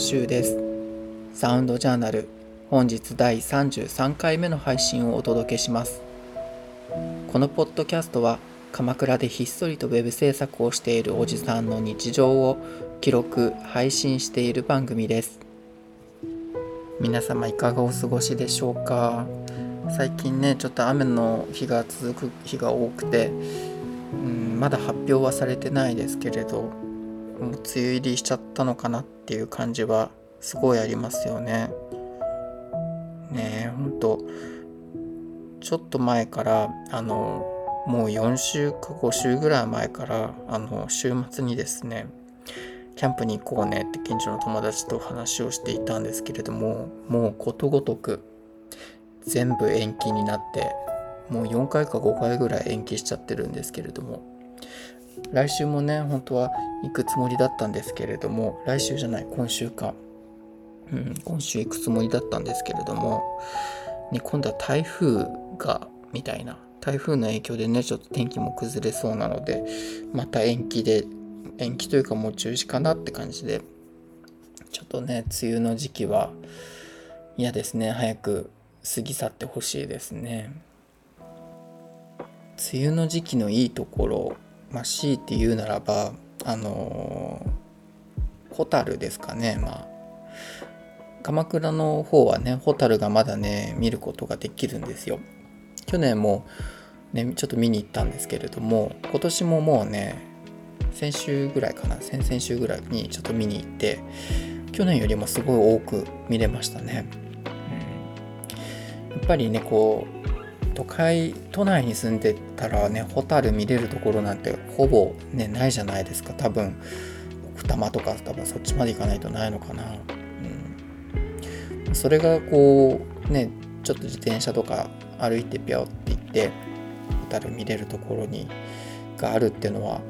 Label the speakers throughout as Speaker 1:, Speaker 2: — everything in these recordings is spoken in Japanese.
Speaker 1: しゅうです。サウンドジャーナル本日第33回目の配信をお届けします。このポッドキャストは鎌倉でひっそりとウェブ制作をしているおじさんの日常を記録配信している番組です。皆様いかがお過ごしでしょうか？最近ねちょっと雨の日が続く日が多くて、うん、まだ発表はされてないですけれど。もう梅雨入りしちゃったのかなっていう感じはすごいありますよね。ねえほんと。ちょっと前からあのもう4週か5週ぐらい前からあの週末にですねキャンプに行こうねって近所の友達と話をしていたんですけれどももうことごとく全部延期になってもう4回か5回ぐらい延期しちゃってるんですけれども。来週もね本当は行くつもりだったんですけれども来週じゃない今週か、うん、今週行くつもりだったんですけれども、ね、今度は台風がみたいな。台風の影響でねちょっと天気も崩れそうなのでまた延期で延期というかもう中止かなって感じでちょっとね梅雨の時期は嫌ですね。早く過ぎ去ってほしいですね。梅雨の時期のいいところまあ強いて言うならばあのホタルですかね。まあ鎌倉の方はねホタルがまだね見ることができるんですよ。去年もねちょっと見に行ったんですけれども今年ももうね先週ぐらいかな。先々週ぐらいにちょっと見に行って去年よりもすごい多く見れましたね、うん、やっぱりねこう都会都内に住んでたらねホタル見れるところなんてほぼねないじゃないですか多分奥多摩とか多分そっちまで行かないとないのかな、うん、それがこうねちょっと自転車とか歩いてピャオって行ってホタル見れるところにがあるっていうのは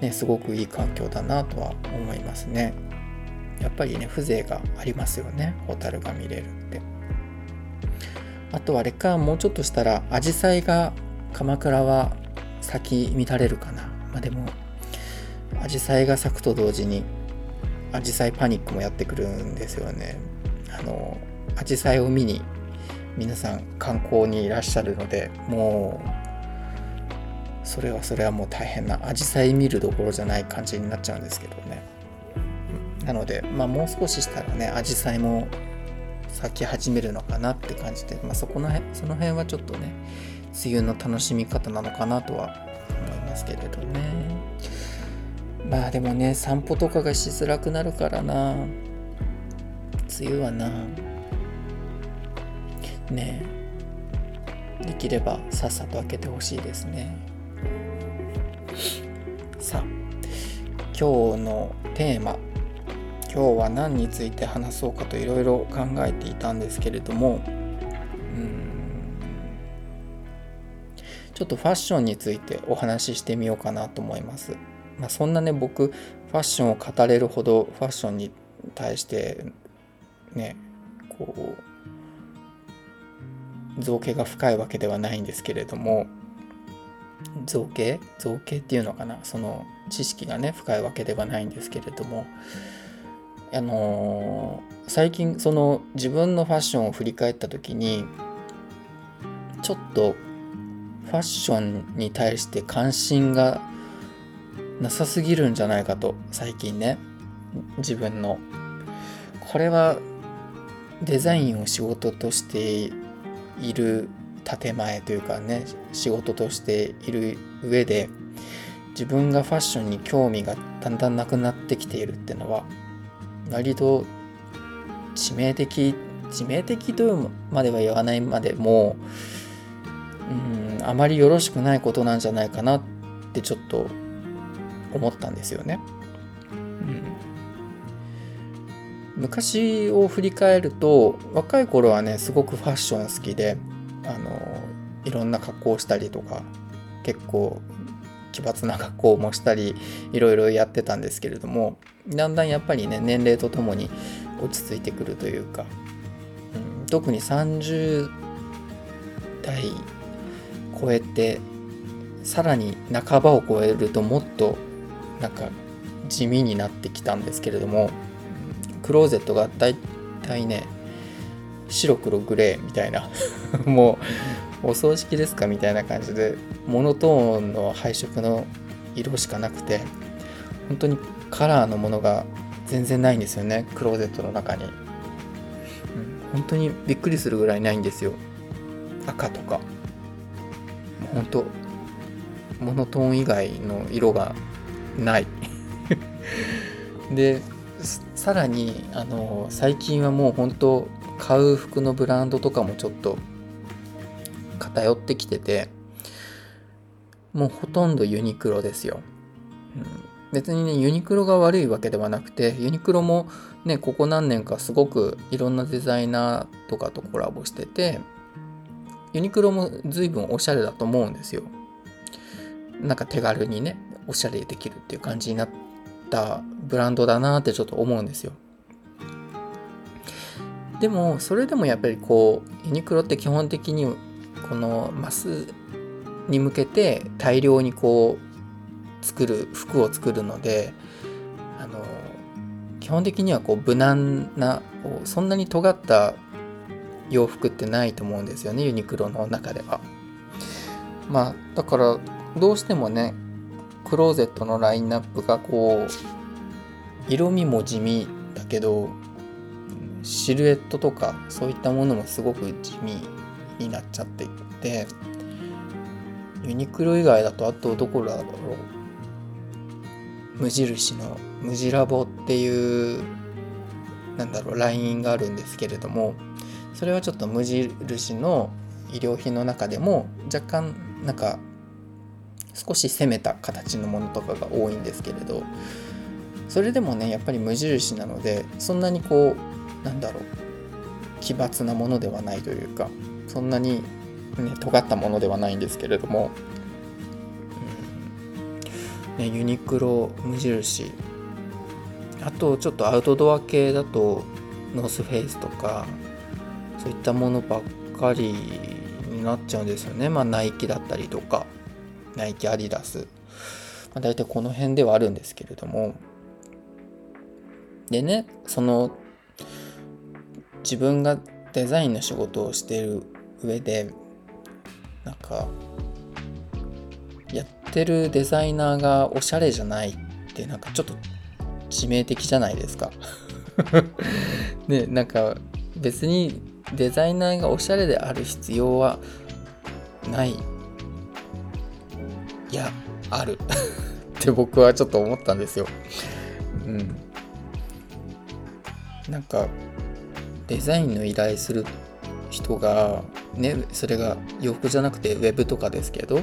Speaker 1: ね、すごくいい環境だなとは思いますね。やっぱりね、風情がありますよね、ホタルが見れる。あとあれか、もうちょっとしたら、アジサイが鎌倉は咲き乱れるかな。まあでも、アジサイが咲くと同時に、アジサイパニックもやってくるんですよね。あの、アジサイを見に皆さん観光にいらっしゃるので、もうそれはそれはもう大変なアジサイ見るどころじゃない感じになっちゃうんですけどねなのでまあもう少ししたらねアジサイも咲き始めるのかなって感じで、まあ、そこの辺その辺はちょっとね梅雨の楽しみ方なのかなとは思いますけれどね。まあでもね散歩とかがしづらくなるからな。梅雨はな。ね。できればさっさと開けてほしいですね。さあ今日のテーマ。今日は何について話そうかといろいろ考えていたんですけれどもちょっとファッションについてお話ししてみようかなと思います。まあ、そんなね僕ファッションを語れるほどファッションに対してねこう造形が深いわけではないんですけれども造形？造形っていうのかな？その知識がね深いわけではないんですけれどもあのー、最近その自分のファッションを振り返った時にちょっとファッションに対して関心がなさすぎるんじゃないかと最近ね。自分の。これはデザインを仕事としている建前というかね仕事としている上で自分がファッションに興味がだんだんなくなってきているっていうのは割と致命的致命的というまでは言わないまでもうんあまりよろしくないことなんじゃないかなってちょっと思ったんですよね。うん、昔を振り返ると若い頃はねすごくファッション好きであのいろんな格好をしたりとか結構奇抜な格好もしたりいろいろやってたんですけれどもだんだんやっぱりね年齢とともに落ち着いてくるというか、うん、特に30代超えてさらに半ばを超えるともっとなんか地味になってきたんですけれどもクローゼットがだいたいね白黒グレーみたいな もうお葬式ですかみたいな感じでモノトーンの配色の色しかなくて本当にカラーのものが全然ないんですよねクローゼットの中に、うん、本当にびっくりするぐらいないんですよ。赤とか。本当モノトーン以外の色がない。でさらにあの最近はもう本当買う服のブランドとかもちょっと偏ってきててもうほとんどユニクロですよ、うん、別にねユニクロが悪いわけではなくてユニクロもねここ何年かすごくいろんなデザイナーとかとコラボしててユニクロも随分おしゃれだと思うんですよ。なんか手軽にねおしゃれできるっていう感じになったブランドだなってちょっと思うんですよ。でもそれでもやっぱりこうユニクロって基本的にこのマスに向けて大量にこう作る服を作るのであの基本的にはこう無難なそんなに尖った洋服ってないと思うんですよねユニクロの中では。まあだからどうしてもねクローゼットのラインナップがこう色味も地味だけどシルエットとかそういったものもすごく地味になっちゃっていてユニクロ以外だとあとどこだろう。無印の無地ラボっていうなんだろうラインがあるんですけれどもそれはちょっと無印の衣料品の中でも若干なんか少し攻めた形のものとかが多いんですけれどそれでもねやっぱり無印なのでそんなにこうなんだろう奇抜なものではないというかそんなにね、尖ったものではないんですけれども、うんね、ユニクロ無印。あとちょっとアウトドア系だとノースフェイスとかそういったものばっかりになっちゃうんですよね。まあナイキだったりとかナイキアディダス、まあ、大体この辺ではあるんですけれども。でねその自分がデザインの仕事をしてる上でなんかやってるデザイナーがおしゃれじゃないってなんかちょっと致命的じゃないですか。ねなんか別にデザイナーがおしゃれである必要はない。いやある。って僕はちょっと思ったんですよ。うん。なんかデザインの依頼する人がねそれが洋服じゃなくてウェブとかですけどウ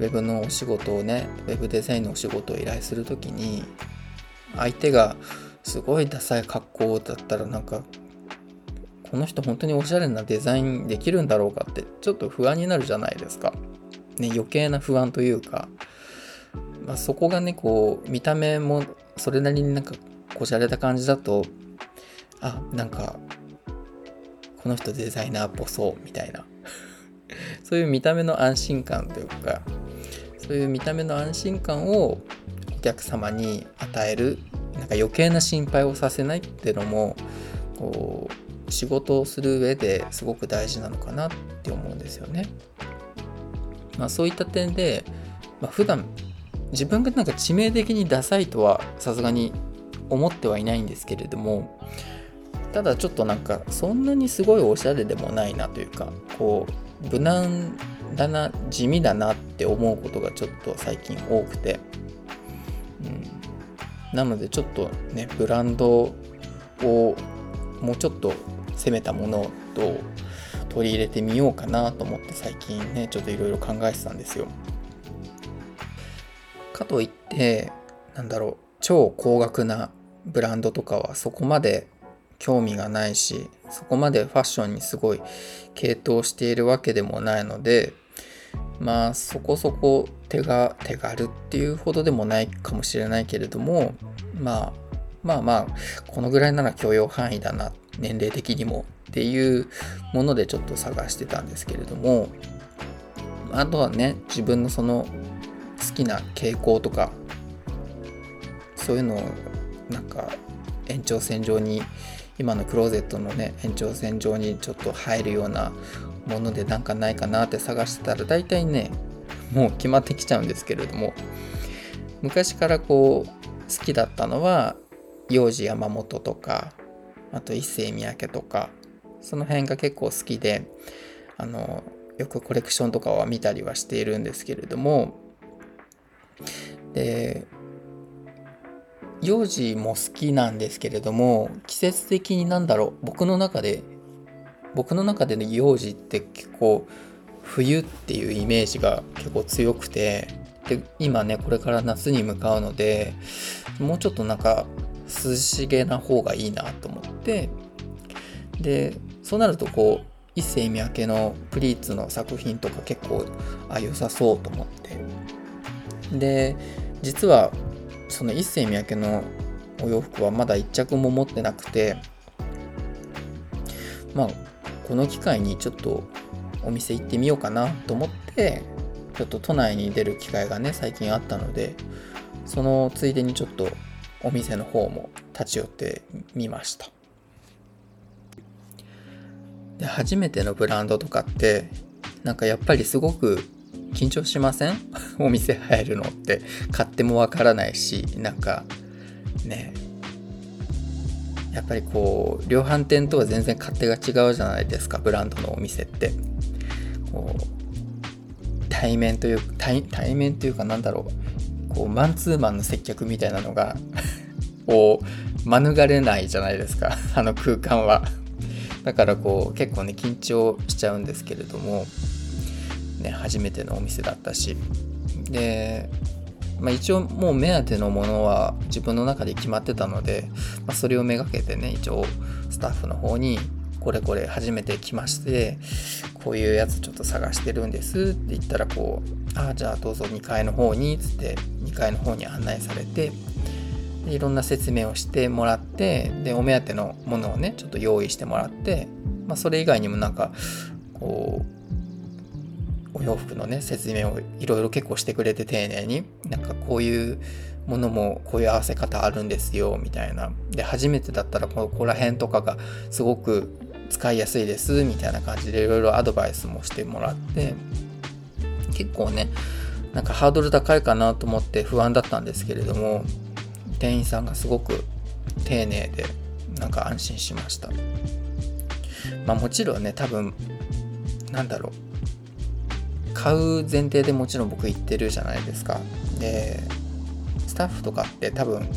Speaker 1: ェブのお仕事をねウェブデザインのお仕事を依頼する時に相手がすごいダサい格好だったらなんかこの人本当におしゃれなデザインできるんだろうかってちょっと不安になるじゃないですか。ね余計な不安というか、まあ、そこがねこう見た目もそれなりになんかこじゃれた感じだとあなんかこの人デザイナーっぽそうみたいな そういう見た目の安心感というかそういう見た目の安心感をお客様に与えるなんか余計な心配をさせないっていうのもこう仕事をする上ですごく大事なのかなって思うんですよね。まあ、そういった点で、まあ、普段自分がなんか致命的にダサいとはさすがに思ってはいないんですけれどもただちょっとなんかそんなにすごいおしゃれでもないなというかこう無難だな地味だなって思うことがちょっと最近多くて、うん、なのでちょっとねブランドをもうちょっと攻めたものと取り入れてみようかなと思って最近ねちょっといろいろ考えてたんですよ。かといってなんだろう超高額なブランドとかはそこまで興味がないしそこまでファッションにすごい傾倒しているわけでもないのでまあそこそこ手が手軽っていうほどでもないかもしれないけれどもまあまあまあこのぐらいなら許容範囲だな年齢的にもっていうものでちょっと探してたんですけれどもあとはね自分のその好きな傾向とかそういうのをなんか延長線上に今のクローゼットのね延長線上にちょっと入るようなものでなんかないかなって探してたら大体ねもう決まってきちゃうんですけれども。昔からこう好きだったのは幼児山本とかあと一世三宅とかその辺が結構好きであのよくコレクションとかは見たりはしているんですけれども。で幼児も好きなんですけれども季節的になんだろう僕の中で僕の中での幼児って結構冬っていうイメージが結構強くてで今ねこれから夏に向かうのでもうちょっとなんか涼しげな方がいいなと思ってでそうなるとこう一世三宅のプリーツの作品とか結構あ良さそうと思って。で実はその一世三宅のお洋服はまだ一着も持ってなくてまあこの機会にちょっとお店行ってみようかなと思ってちょっと都内に出る機会がね最近あったのでそのついでにちょっとお店の方も立ち寄ってみました。で初めてのブランドとかってなんかやっぱりすごく緊張しません？お店入るのって買ってもわからないしなんかね。やっぱりこう量販店とは全然勝手が違うじゃないですかブランドのお店って。こう対面という対対面というかなんだろう。こうマンツーマンの接客みたいなのが を免れないじゃないですかあの空間は。だからこう結構ね緊張しちゃうんですけれども。ね初めてのお店だったし。でまあ、一応もう目当てのものは自分の中で決まってたので、まあ、それをめがけてね一応スタッフの方にこれこれ初めて来ましてこういうやつちょっと探してるんですって言ったらこうああじゃあどうぞ2階の方につって2階の方に案内されてでいろんな説明をしてもらってでお目当てのものをねちょっと用意してもらって、まあ、それ以外にもなんかこうお洋服のね説明をいろいろ結構してくれて丁寧に。なんかこういうものもこういう合わせ方あるんですよみたいな。で初めてだったらここら辺とかがすごく使いやすいですみたいな感じでいろいろアドバイスもしてもらって。結構ねなんかハードル高いかなと思って不安だったんですけれども店員さんがすごく丁寧でなんか安心しました。まあもちろんね多分なんだろう。買う前提でもちろん僕行ってるじゃないですか。でスタッフとかって多分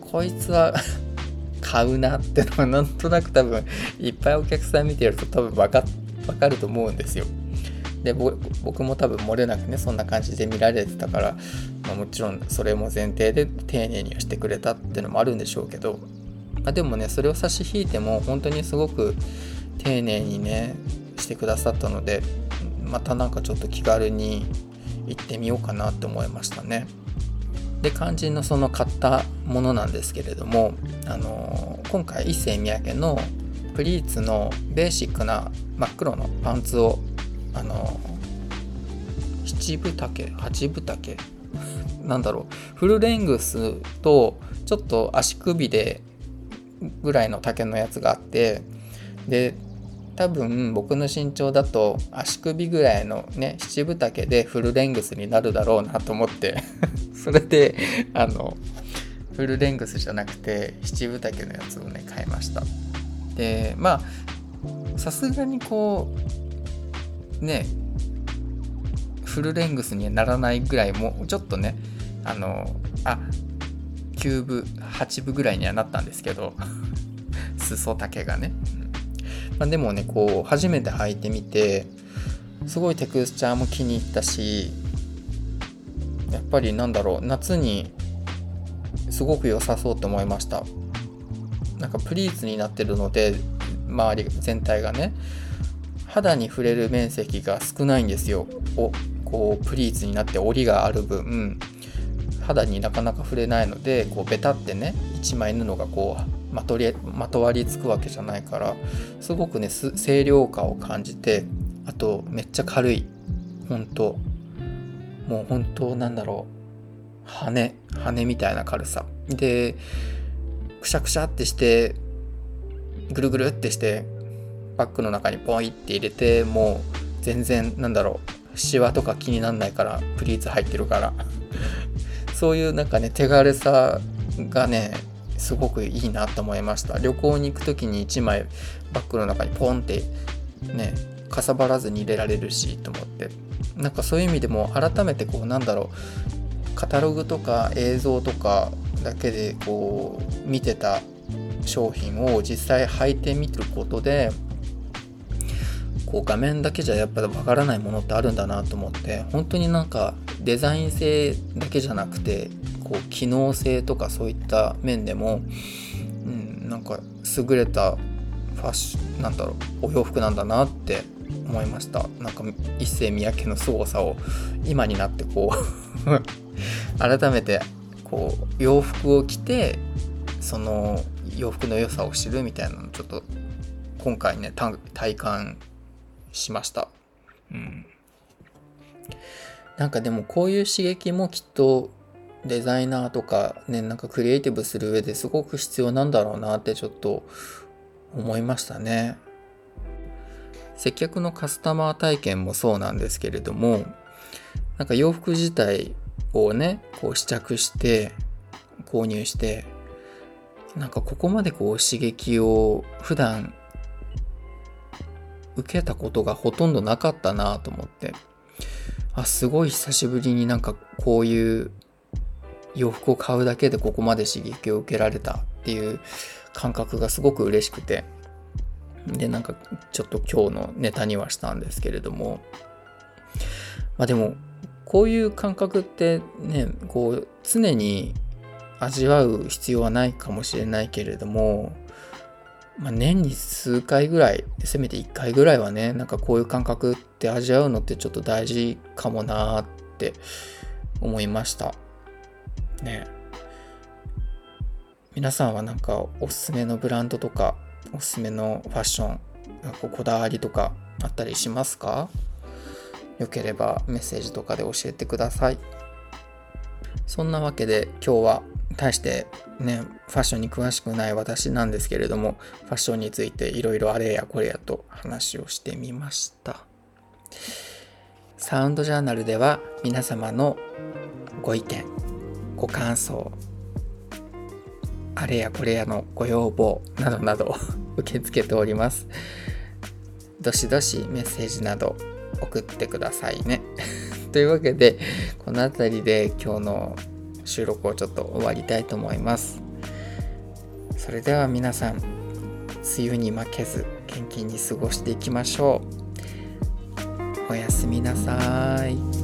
Speaker 1: こいつは 買うなってのは なんとなく多分いっぱいお客さん見てると多分分か分かると思うんですよ。で僕も多分漏れなくねそんな感じで見られてたから、まあ、もちろんそれも前提で丁寧にはしてくれたっていうのもあるんでしょうけど、まあ、でもねそれを差し引いても本当にすごく丁寧にねしてくださったのでまたなんかちょっと気軽に行ってみようかなって思いましたね。で肝心のその買ったものなんですけれども、あのー、今回一世三宅のプリーツのベーシックな真っ黒のパンツを、あのー、七分丈八分丈なんだろうフルレングスとちょっと足首でぐらいの丈のやつがあってで多分僕の身長だと足首ぐらいのね七分丈でフルレングスになるだろうなと思って それであのフルレングスじゃなくて七分丈のやつをね買いました。でまあさすがにこうねフルレングスにならないぐらいもうちょっとねあのあ9分8分ぐらいにはなったんですけど 裾丈がね。まあ、でもねこう初めて履いてみてすごいテクスチャーも気に入ったしやっぱりなんだろう夏にすごく良さそうと思いました。なんかプリーツになってるので周り全体がね肌に触れる面積が少ないんですよ。おこうプリーツになって折りがある分。肌になかなか触れないのでこうベタってね1枚布がこうまとりまとわりつくわけじゃないからすごくね清涼感を感じてあとめっちゃ軽い本当もう本当なんだろう羽羽みたいな軽さ。でくしゃくしゃってしてぐるぐるってしてバッグの中にポイって入れてもう全然なんだろうシワとか気になんないからプリーツ入ってるから。そういうなんかね手軽さがねすごくいいなと思いました。旅行に行く時に1枚バッグの中にポンってねかさばらずに入れられるしと思って。なんかそういう意味でも改めてこうなんだろうカタログとか映像とかだけでこう見てた商品を実際履いてみることでこう画面だけじゃやっぱわからないものってあるんだなと思って本当になんかデザイン性だけじゃなくてこう機能性とかそういった面でも、うん、なんか優れたファッションなんだろうお洋服なんだなって思いましたなんか一世三宅の凄さを今になってこう 改めてこう洋服を着てその洋服の良さを知るみたいなのちょっと今回ね体感しました。うん。なんかでもこういう刺激もきっとデザイナーとかね、なんかクリエイティブする上ですごく必要なんだろうなってちょっと思いましたね。接客のカスタマー体験もそうなんですけれども、なんか洋服自体をね、こう試着して購入して、なんかここまでこう刺激を普段受けたことがほとんどなかったなと思ってあすごい久しぶりになんかこういう洋服を買うだけでここまで刺激を受けられたっていう感覚がすごく嬉しくて。でなんかちょっと今日のネタにはしたんですけれども。まあでもこういう感覚ってねこう常に味わう必要はないかもしれないけれどもまあ、年に数回ぐらいせめて1回ぐらいはねなんかこういう感覚って味わうのってちょっと大事かもなーって思いました。ね。皆さんはなんかおすすめのブランドとかおすすめのファッションこだわりとかあったりしますか？よければメッセージとかで教えてください。そんなわけで今日は対してね、ファッションに詳しくない私なんですけれども、ファッションについていろいろあれやこれやと話をしてみました。サウンドジャーナルでは皆様のご意見、ご感想、あれやこれやのご要望などなど 受け付けております。どしどしメッセージなど送ってくださいね。というわけで、この辺りで今日の収録をちょっと終わりたいと思いますそれでは皆さん梅雨に負けず元気に過ごしていきましょうおやすみなさい。